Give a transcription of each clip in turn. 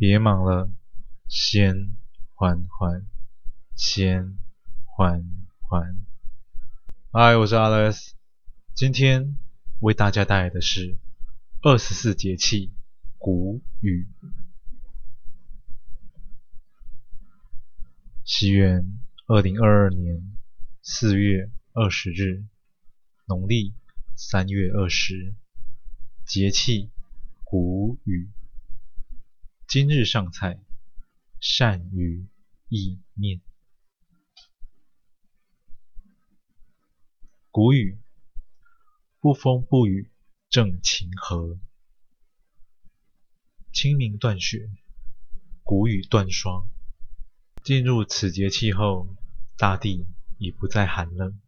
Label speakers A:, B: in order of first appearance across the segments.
A: 别忙了，先缓缓，先缓缓。嗨，我是 Alex，今天为大家带来的是二十四节气谷雨。西元二零二二年四月二十日，农历三月二十，节气谷雨。今日上菜，鳝鱼意面。谷雨，不风不雨正晴和。清明断雪，谷雨断霜。进入此节气后，大地已不再寒冷，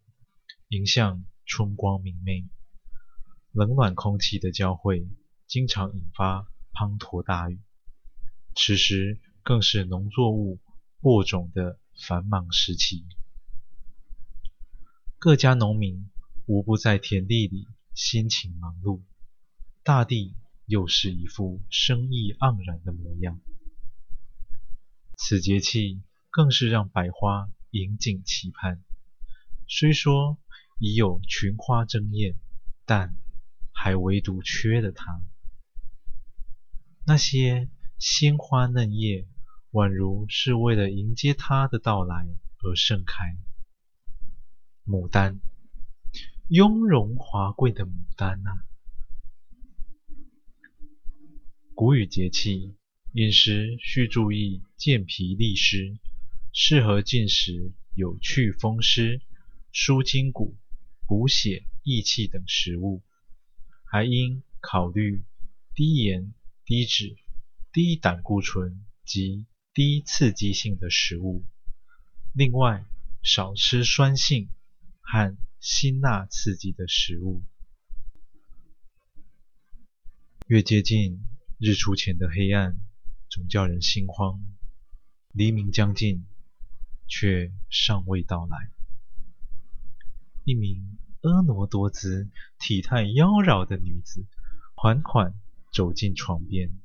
A: 迎向春光明媚。冷暖空气的交汇，经常引发滂沱大雨。此时更是农作物播种的繁忙时期，各家农民无不在田地里辛勤忙碌，大地又是一副生意盎然的模样。此节气更是让百花引颈期盼，虽说已有群花争艳，但还唯独缺了它。那些。鲜花嫩叶，宛如是为了迎接它的到来而盛开。牡丹，雍容华贵的牡丹啊！谷雨节气，饮食需注意健脾利湿，适合进食有祛风湿、舒筋骨、补血益气等食物，还应考虑低盐、低脂。低胆固醇及低刺激性的食物，另外少吃酸性和辛辣刺激的食物。越接近日出前的黑暗，总叫人心慌。黎明将近，却尚未到来。一名婀娜多姿、体态妖娆的女子缓缓走进床边。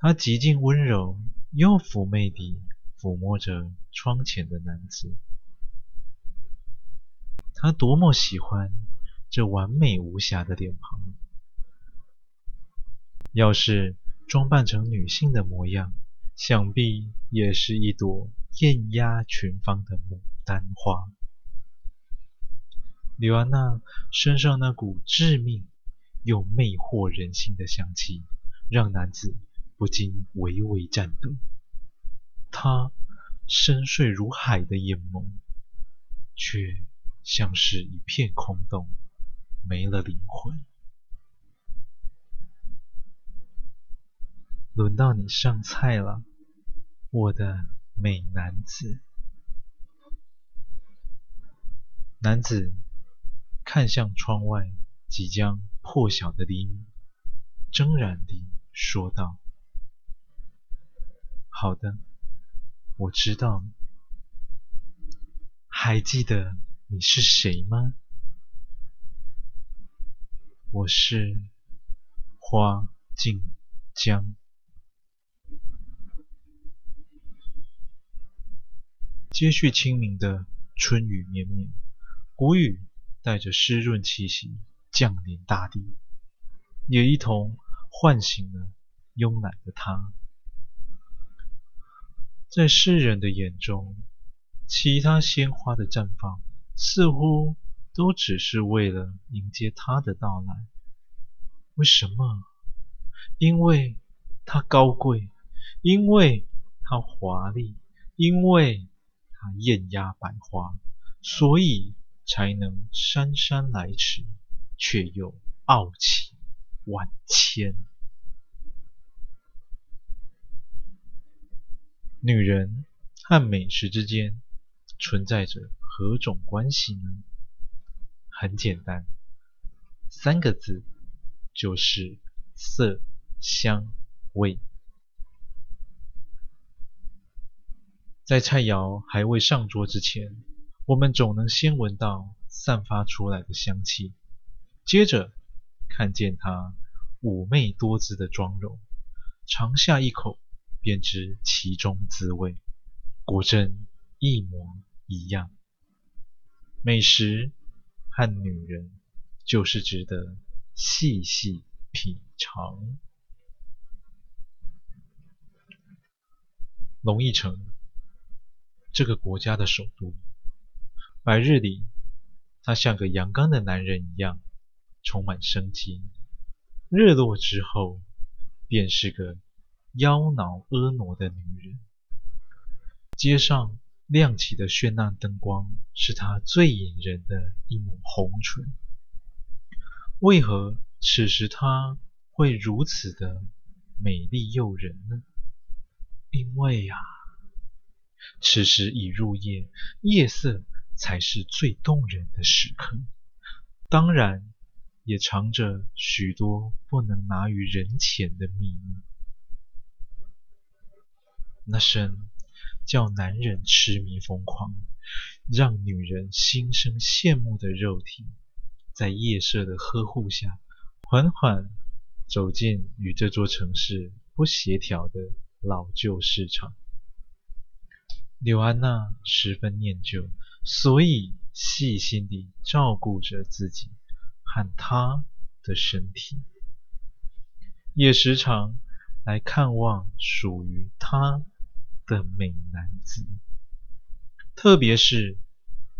A: 她极尽温柔又妩媚地抚摸着窗前的男子。她多么喜欢这完美无瑕的脸庞！要是装扮成女性的模样，想必也是一朵艳压群芳的牡丹花。柳安娜身上那股致命又魅惑人心的香气，让男子。不禁微微颤抖，他深邃如海的眼眸，却像是一片空洞，没了灵魂。轮到你上菜了，我的美男子。男子看向窗外即将破晓的黎明，怔然地说道。好的，我知道。还记得你是谁吗？我是花静江。接续清明的春雨绵绵，谷雨带着湿润气息降临大地，也一同唤醒了慵懒的他。在世人的眼中，其他鲜花的绽放似乎都只是为了迎接他的到来。为什么？因为他高贵，因为他华丽，因为他艳压百花，所以才能姗姗来迟，却又傲气万千。女人和美食之间存在着何种关系呢？很简单，三个字，就是色香味。在菜肴还未上桌之前，我们总能先闻到散发出来的香气，接着看见她妩媚多姿的妆容，尝下一口，便知其中滋味，果真一模一样。美食和女人，就是值得细细品尝。龙翼城，这个国家的首都，白日里，他像个阳刚的男人一样，充满生机；日落之后，便是个妖娆婀娜的女人。街上亮起的绚烂灯光，是她最引人的一抹红唇。为何此时她会如此的美丽诱人呢？因为呀，此时已入夜，夜色才是最动人的时刻。当然，也藏着许多不能拿于人前的秘密。那身叫男人痴迷疯狂，让女人心生羡慕的肉体，在夜色的呵护下，缓缓走进与这座城市不协调的老旧市场。柳安娜十分念旧，所以细心地照顾着自己和她的身体，也时常来看望属于她的美男子，特别是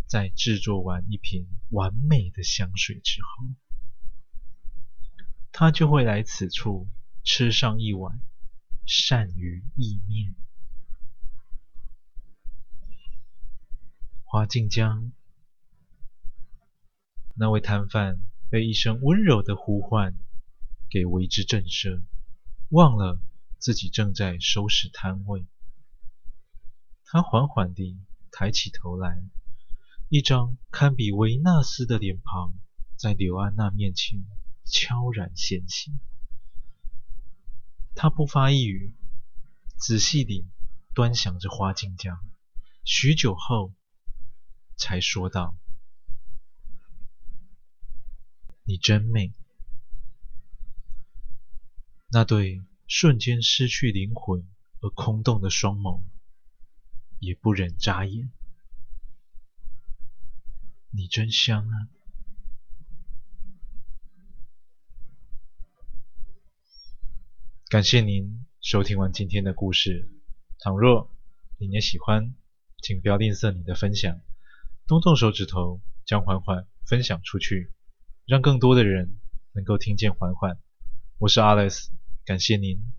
A: 在制作完一瓶完美的香水之后，他就会来此处吃上一碗鳝鱼意面。花静江，那位摊贩被一声温柔的呼唤给为之震慑，忘了自己正在收拾摊位。他缓缓地抬起头来，一张堪比维纳斯的脸庞在柳安娜面前悄然现形。他不发一语，仔细地端详着花镜江，许久后才说道：“你真美。”那对瞬间失去灵魂而空洞的双眸。也不忍眨眼。你真香啊！感谢您收听完今天的故事。倘若你也喜欢，请不要吝啬你的分享，动动手指头将缓缓分享出去，让更多的人能够听见缓缓。我是 Alex，感谢您。